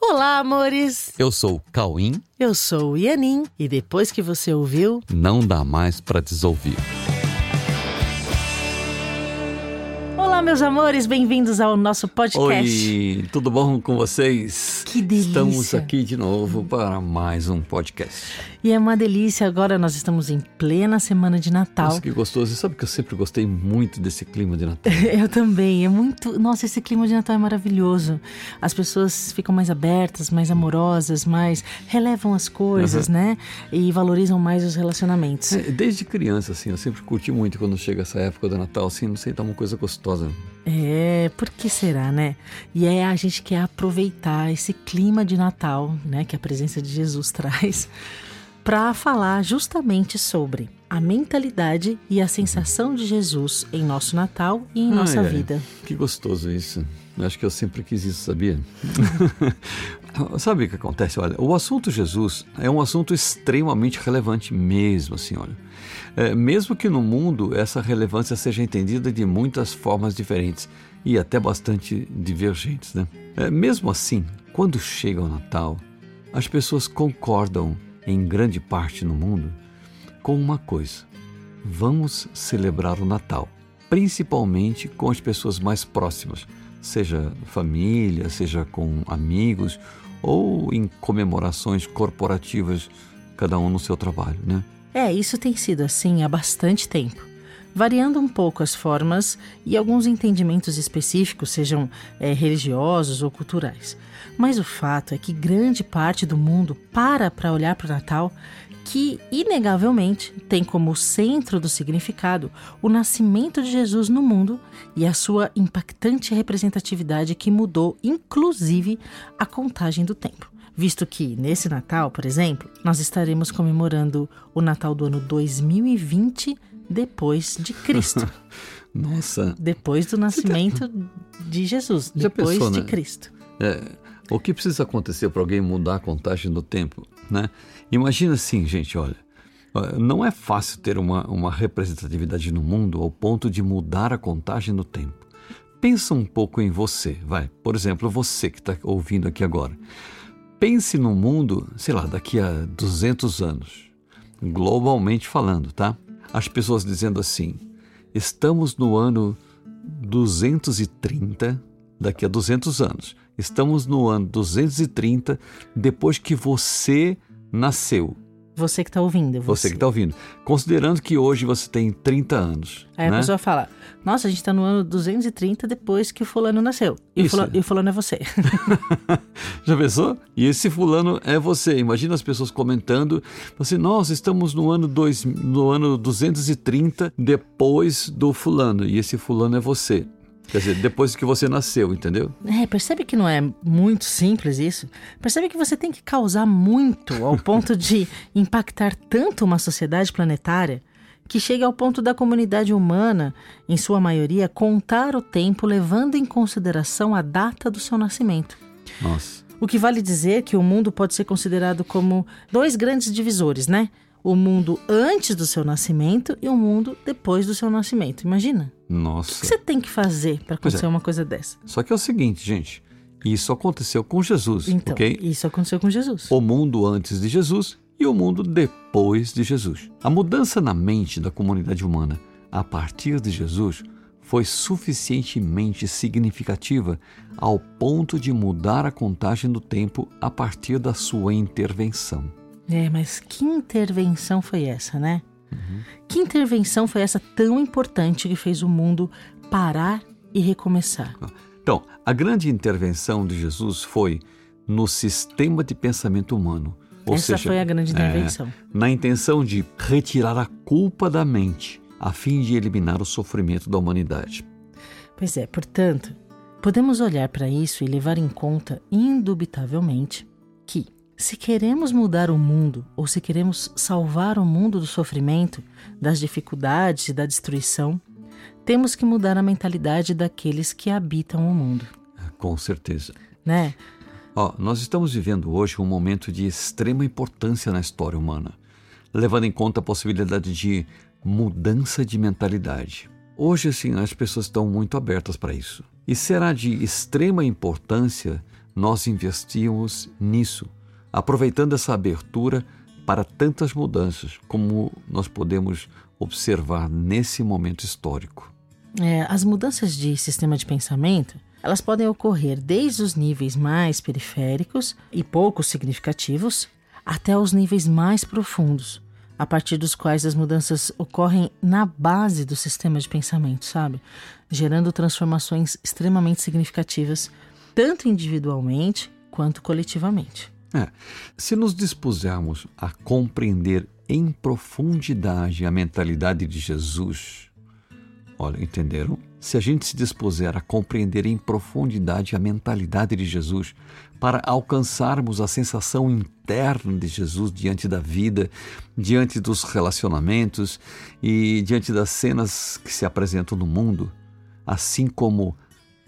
Olá, amores! Eu sou o Cauim. Eu sou o Ianin e depois que você ouviu, não dá mais para desouvir. Meus amores, bem-vindos ao nosso podcast. Oi, tudo bom com vocês? Que delícia! Estamos aqui de novo para mais um podcast. E é uma delícia, agora nós estamos em plena semana de Natal. Nossa, que gostoso. E sabe que eu sempre gostei muito desse clima de Natal? eu também, é muito... Nossa, esse clima de Natal é maravilhoso. As pessoas ficam mais abertas, mais amorosas, mais... relevam as coisas, uhum. né? E valorizam mais os relacionamentos. É, desde criança, assim, eu sempre curti muito quando chega essa época do Natal, assim, não sei, tá uma coisa gostosa. É, por que será, né? E é a gente quer aproveitar esse clima de Natal, né, que a presença de Jesus traz, para falar justamente sobre a mentalidade e a sensação de Jesus em nosso Natal e em nossa vida. Que gostoso isso. Acho que eu sempre quis isso, sabia? Sabe o que acontece? Olha, o assunto Jesus é um assunto extremamente relevante mesmo, assim, olha. É, mesmo que no mundo essa relevância seja entendida de muitas formas diferentes e até bastante divergentes, né? É, mesmo assim, quando chega o Natal, as pessoas concordam, em grande parte no mundo, com uma coisa: vamos celebrar o Natal, principalmente com as pessoas mais próximas, seja família, seja com amigos ou em comemorações corporativas, cada um no seu trabalho, né? É, isso tem sido assim há bastante tempo, variando um pouco as formas e alguns entendimentos específicos, sejam é, religiosos ou culturais. Mas o fato é que grande parte do mundo para para olhar para o Natal, que inegavelmente tem como centro do significado o nascimento de Jesus no mundo e a sua impactante representatividade que mudou, inclusive, a contagem do tempo visto que nesse Natal, por exemplo, nós estaremos comemorando o Natal do ano 2020 depois de Cristo. Nossa. Depois do nascimento de Jesus, Já depois pensou, de né? Cristo. É, o que precisa acontecer para alguém mudar a contagem do tempo, né? Imagina assim, gente, olha, não é fácil ter uma, uma representatividade no mundo ao ponto de mudar a contagem do tempo. Pensa um pouco em você, vai. Por exemplo, você que está ouvindo aqui agora. Pense no mundo, sei lá, daqui a 200 anos, globalmente falando, tá? As pessoas dizendo assim: estamos no ano 230, daqui a 200 anos. Estamos no ano 230 depois que você nasceu. Você que está ouvindo. Você, você que está ouvindo. Considerando que hoje você tem 30 anos. Aí né? a pessoa fala: Nossa, a gente está no ano 230 depois que o fulano nasceu. E, o fulano, e o fulano é você. Já pensou? E esse fulano é você. Imagina as pessoas comentando: assim, Nossa, estamos no ano, dois, no ano 230 depois do fulano. E esse fulano é você. Quer dizer, depois que você nasceu, entendeu? É, percebe que não é muito simples isso? Percebe que você tem que causar muito ao ponto de impactar tanto uma sociedade planetária que chega ao ponto da comunidade humana, em sua maioria, contar o tempo levando em consideração a data do seu nascimento. Nossa. O que vale dizer que o mundo pode ser considerado como dois grandes divisores, né? o mundo antes do seu nascimento e o mundo depois do seu nascimento. Imagina. Nossa. O que você tem que fazer para acontecer é. uma coisa dessa? Só que é o seguinte, gente. Isso aconteceu com Jesus, então, ok? Isso aconteceu com Jesus. O mundo antes de Jesus e o mundo depois de Jesus. A mudança na mente da comunidade humana a partir de Jesus foi suficientemente significativa ao ponto de mudar a contagem do tempo a partir da sua intervenção. É, mas que intervenção foi essa, né? Uhum. Que intervenção foi essa tão importante que fez o mundo parar e recomeçar? Então, a grande intervenção de Jesus foi no sistema de pensamento humano. Ou essa seja, foi a grande intervenção. É, na intenção de retirar a culpa da mente, a fim de eliminar o sofrimento da humanidade. Pois é, portanto, podemos olhar para isso e levar em conta, indubitavelmente, que se queremos mudar o mundo ou se queremos salvar o mundo do sofrimento, das dificuldades e da destruição, temos que mudar a mentalidade daqueles que habitam o mundo. Com certeza. Né? Ó, nós estamos vivendo hoje um momento de extrema importância na história humana, levando em conta a possibilidade de mudança de mentalidade. Hoje, assim, as pessoas estão muito abertas para isso. E será de extrema importância nós investíamos nisso, aproveitando essa abertura para tantas mudanças, como nós podemos observar nesse momento histórico. É, as mudanças de sistema de pensamento elas podem ocorrer desde os níveis mais periféricos e pouco significativos até os níveis mais profundos, a partir dos quais as mudanças ocorrem na base do sistema de pensamento, sabe? Gerando transformações extremamente significativas, tanto individualmente quanto coletivamente. É, se nos dispusermos a compreender em profundidade a mentalidade de Jesus, olha, entenderam? Se a gente se dispuser a compreender em profundidade a mentalidade de Jesus, para alcançarmos a sensação interna de Jesus diante da vida, diante dos relacionamentos e diante das cenas que se apresentam no mundo, assim como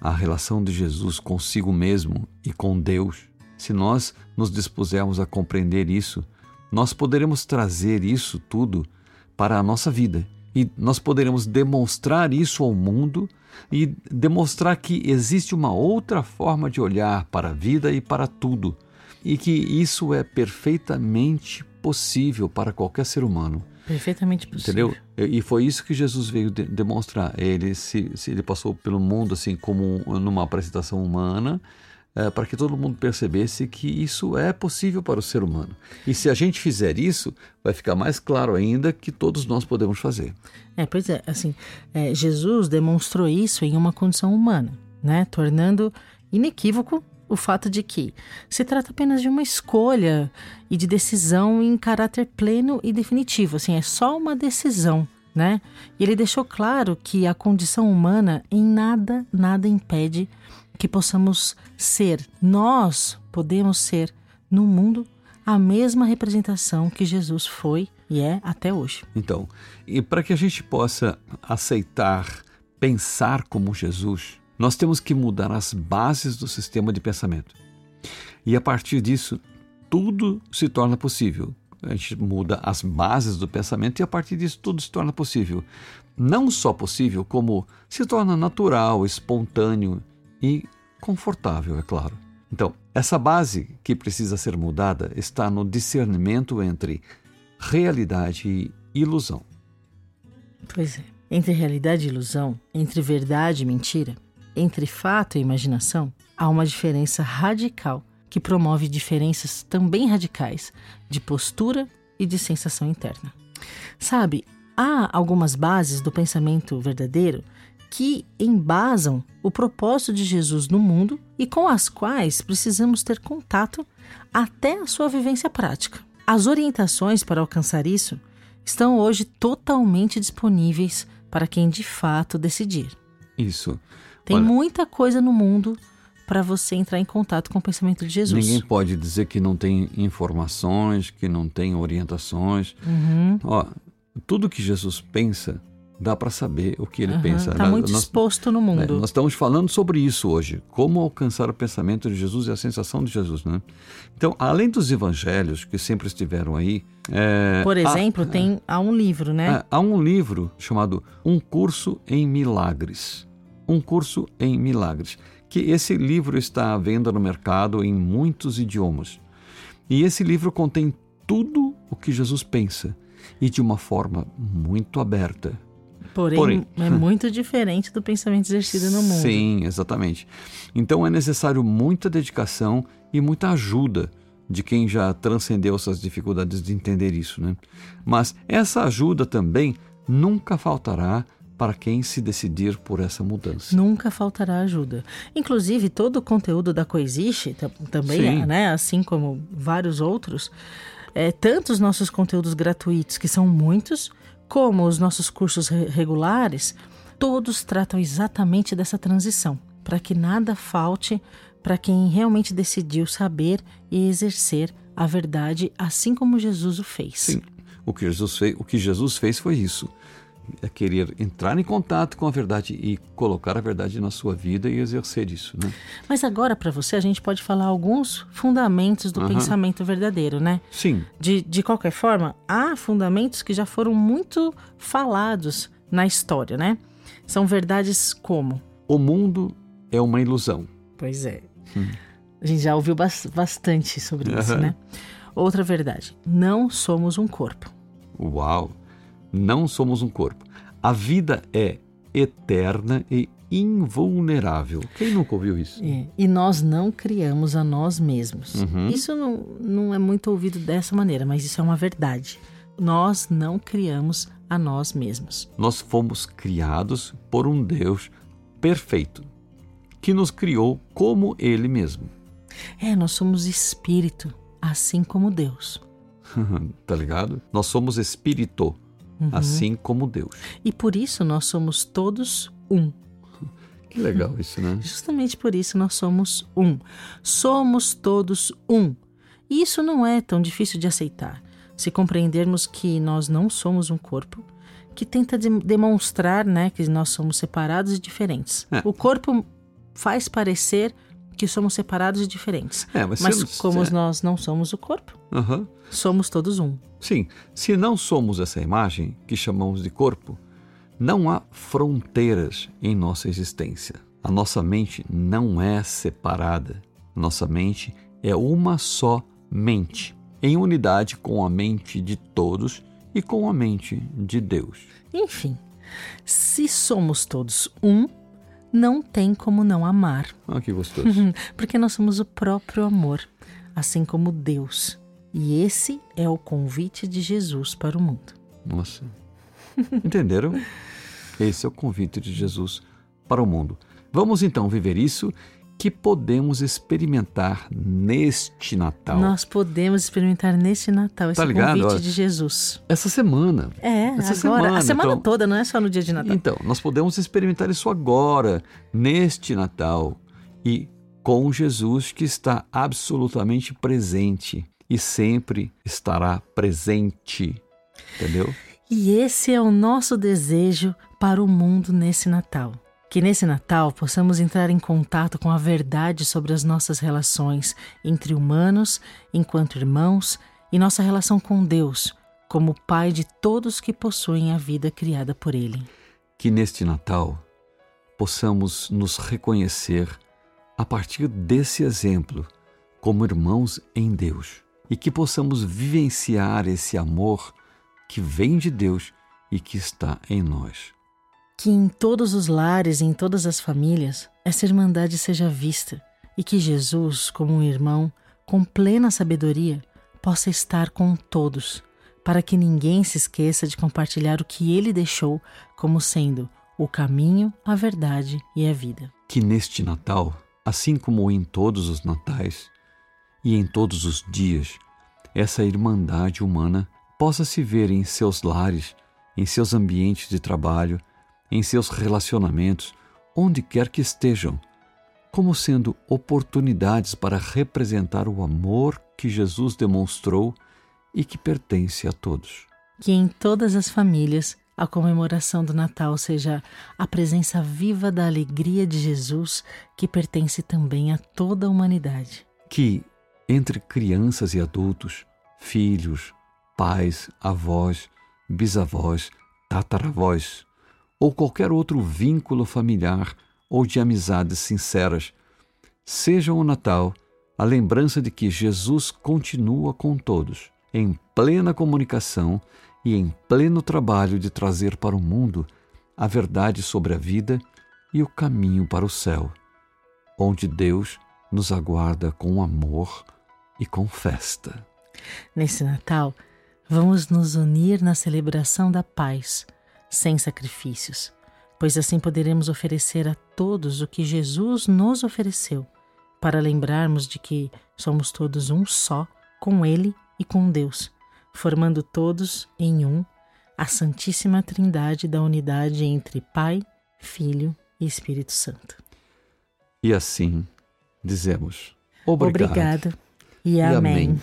a relação de Jesus consigo mesmo e com Deus, se nós nos dispusermos a compreender isso, nós poderemos trazer isso tudo para a nossa vida e nós poderemos demonstrar isso ao mundo e demonstrar que existe uma outra forma de olhar para a vida e para tudo, e que isso é perfeitamente possível para qualquer ser humano. Perfeitamente possível. Entendeu? E foi isso que Jesus veio de demonstrar. Ele se, se, ele passou pelo mundo assim como numa apresentação humana, é, para que todo mundo percebesse que isso é possível para o ser humano. E se a gente fizer isso, vai ficar mais claro ainda que todos nós podemos fazer. É, pois é, assim, é, Jesus demonstrou isso em uma condição humana, né? Tornando inequívoco o fato de que se trata apenas de uma escolha e de decisão em caráter pleno e definitivo, assim, é só uma decisão, né? E ele deixou claro que a condição humana em nada, nada impede que possamos ser, nós podemos ser no mundo a mesma representação que Jesus foi e é até hoje. Então, e para que a gente possa aceitar pensar como Jesus, nós temos que mudar as bases do sistema de pensamento. E a partir disso, tudo se torna possível. A gente muda as bases do pensamento e a partir disso tudo se torna possível. Não só possível, como se torna natural, espontâneo e confortável, é claro. Então, essa base que precisa ser mudada está no discernimento entre realidade e ilusão. Pois é. Entre realidade e ilusão, entre verdade e mentira, entre fato e imaginação, há uma diferença radical que promove diferenças também radicais de postura e de sensação interna. Sabe, há algumas bases do pensamento verdadeiro que embasam o propósito de Jesus no mundo e com as quais precisamos ter contato até a sua vivência prática. As orientações para alcançar isso estão hoje totalmente disponíveis para quem de fato decidir. Isso. Tem Olha, muita coisa no mundo para você entrar em contato com o pensamento de Jesus. Ninguém pode dizer que não tem informações, que não tem orientações. Uhum. Ó, tudo que Jesus pensa dá para saber o que ele uhum, pensa. Está muito nós, exposto no mundo. Né, nós estamos falando sobre isso hoje, como alcançar o pensamento de Jesus e a sensação de Jesus, né? Então, além dos evangelhos que sempre estiveram aí, é, por exemplo, há, tem há um livro, né? É, há um livro chamado Um Curso em Milagres. Um Curso em Milagres, que esse livro está à venda no mercado em muitos idiomas. E esse livro contém tudo o que Jesus pensa e de uma forma muito aberta, Porém, Porém, é muito diferente do pensamento exercido no mundo. Sim, exatamente. Então é necessário muita dedicação e muita ajuda de quem já transcendeu essas dificuldades de entender isso, né? Mas essa ajuda também nunca faltará para quem se decidir por essa mudança. Nunca faltará ajuda. Inclusive, todo o conteúdo da Coexiste também, né, assim como vários outros, é, tanto os nossos conteúdos gratuitos, que são muitos, como os nossos cursos regulares, todos tratam exatamente dessa transição, para que nada falte para quem realmente decidiu saber e exercer a verdade, assim como Jesus o fez. Sim, o que Jesus fez, o que Jesus fez foi isso é querer entrar em contato com a verdade e colocar a verdade na sua vida e exercer isso, né? Mas agora para você a gente pode falar alguns fundamentos do uhum. pensamento verdadeiro, né? Sim. De, de qualquer forma, há fundamentos que já foram muito falados na história, né? São verdades como o mundo é uma ilusão. Pois é. Hum. A gente já ouviu bastante sobre isso, né? Outra verdade: não somos um corpo. Uau! Não somos um corpo. A vida é eterna e invulnerável. Quem nunca ouviu isso? É, E nós não criamos a nós mesmos. Uhum. Isso não, não é muito ouvido dessa maneira, mas isso é uma verdade. Nós não criamos a nós mesmos. Nós fomos criados por um Deus perfeito, que nos criou como Ele mesmo. É, nós somos espírito, assim como Deus. tá ligado? Nós somos espírito, assim como Deus. E por isso nós somos todos um. Que legal isso, né? Justamente por isso nós somos um. Somos todos um. E isso não é tão difícil de aceitar. Se compreendermos que nós não somos um corpo, que tenta de- demonstrar né, que nós somos separados e diferentes. É. O corpo faz parecer que somos separados e diferentes. É, mas, Mas se, como é, nós não somos o corpo, somos todos um. Sim, se não somos essa imagem que chamamos de corpo, não há fronteiras em nossa existência. A nossa mente não é separada. Nossa mente é uma só mente, em unidade com a mente de todos e com a mente de Deus. Enfim, se somos todos um, não tem como não amar. Ah, que gostoso. Porque nós somos o próprio amor, assim como Deus. E esse é o convite de Jesus para o mundo. Nossa. Entenderam? Esse é o convite de Jesus para o mundo. Vamos então viver isso que podemos experimentar neste Natal. Nós podemos experimentar neste Natal esse Tá ligado? convite de Jesus. Essa semana. É, Essa agora, semana, a semana então. toda, não é só no dia de Natal. Então, nós podemos experimentar isso agora, neste Natal, e com Jesus que está absolutamente presente e sempre estará presente. Entendeu? E esse é o nosso desejo para o mundo nesse Natal. Que nesse Natal possamos entrar em contato com a verdade sobre as nossas relações entre humanos, enquanto irmãos, e nossa relação com Deus, como Pai de todos que possuem a vida criada por Ele. que neste Natal possamos nos reconhecer a partir desse exemplo como irmãos em Deus e que possamos vivenciar esse amor que vem de Deus e que está em nós. Que em todos os lares e em todas as famílias essa irmandade seja vista e que Jesus, como um irmão, com plena sabedoria, possa estar com todos, para que ninguém se esqueça de compartilhar o que ele deixou como sendo o caminho, a verdade e a vida. Que neste Natal, assim como em todos os natais e em todos os dias, essa irmandade humana possa se ver em seus lares, em seus ambientes de trabalho, em seus relacionamentos, onde quer que estejam, como sendo oportunidades para representar o amor que Jesus demonstrou e que pertence a todos. Que em todas as famílias a comemoração do Natal seja a presença viva da alegria de Jesus que pertence também a toda a humanidade. que entre crianças e adultos, filhos, pais, avós, bisavós, tataravós, ou qualquer outro vínculo familiar ou de amizades sinceras, seja o Natal a lembrança de que Jesus continua com todos, em plena comunicação e em pleno trabalho de trazer para o mundo a verdade sobre a vida e o caminho para o céu, onde Deus nos aguarda com amor e com festa. Nesse Natal, vamos nos unir na celebração da paz, sem sacrifícios, pois assim poderemos oferecer a todos o que Jesus nos ofereceu, para lembrarmos de que somos todos um só com Ele e com Deus, formando todos em um a Santíssima Trindade da unidade entre Pai, Filho e Espírito Santo. E assim dizemos: obrigado. Obrigado e, E amém. amém.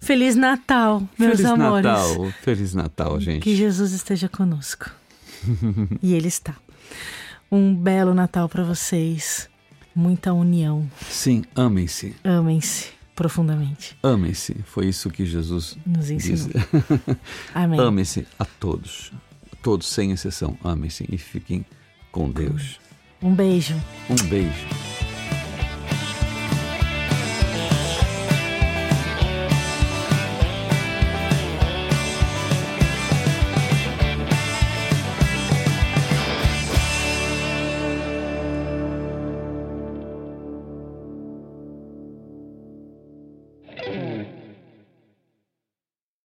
Feliz Natal, meus Feliz amores. Natal, Feliz Natal, gente. Que Jesus esteja conosco. e Ele está. Um belo Natal para vocês. Muita união. Sim, amem-se, Amem-se profundamente. amem-se. Foi isso que Jesus Nos ensinou. Amém. Amem-se a todos, todos sem exceção. Amem-se e fiquem com Deus. Um beijo. Um beijo.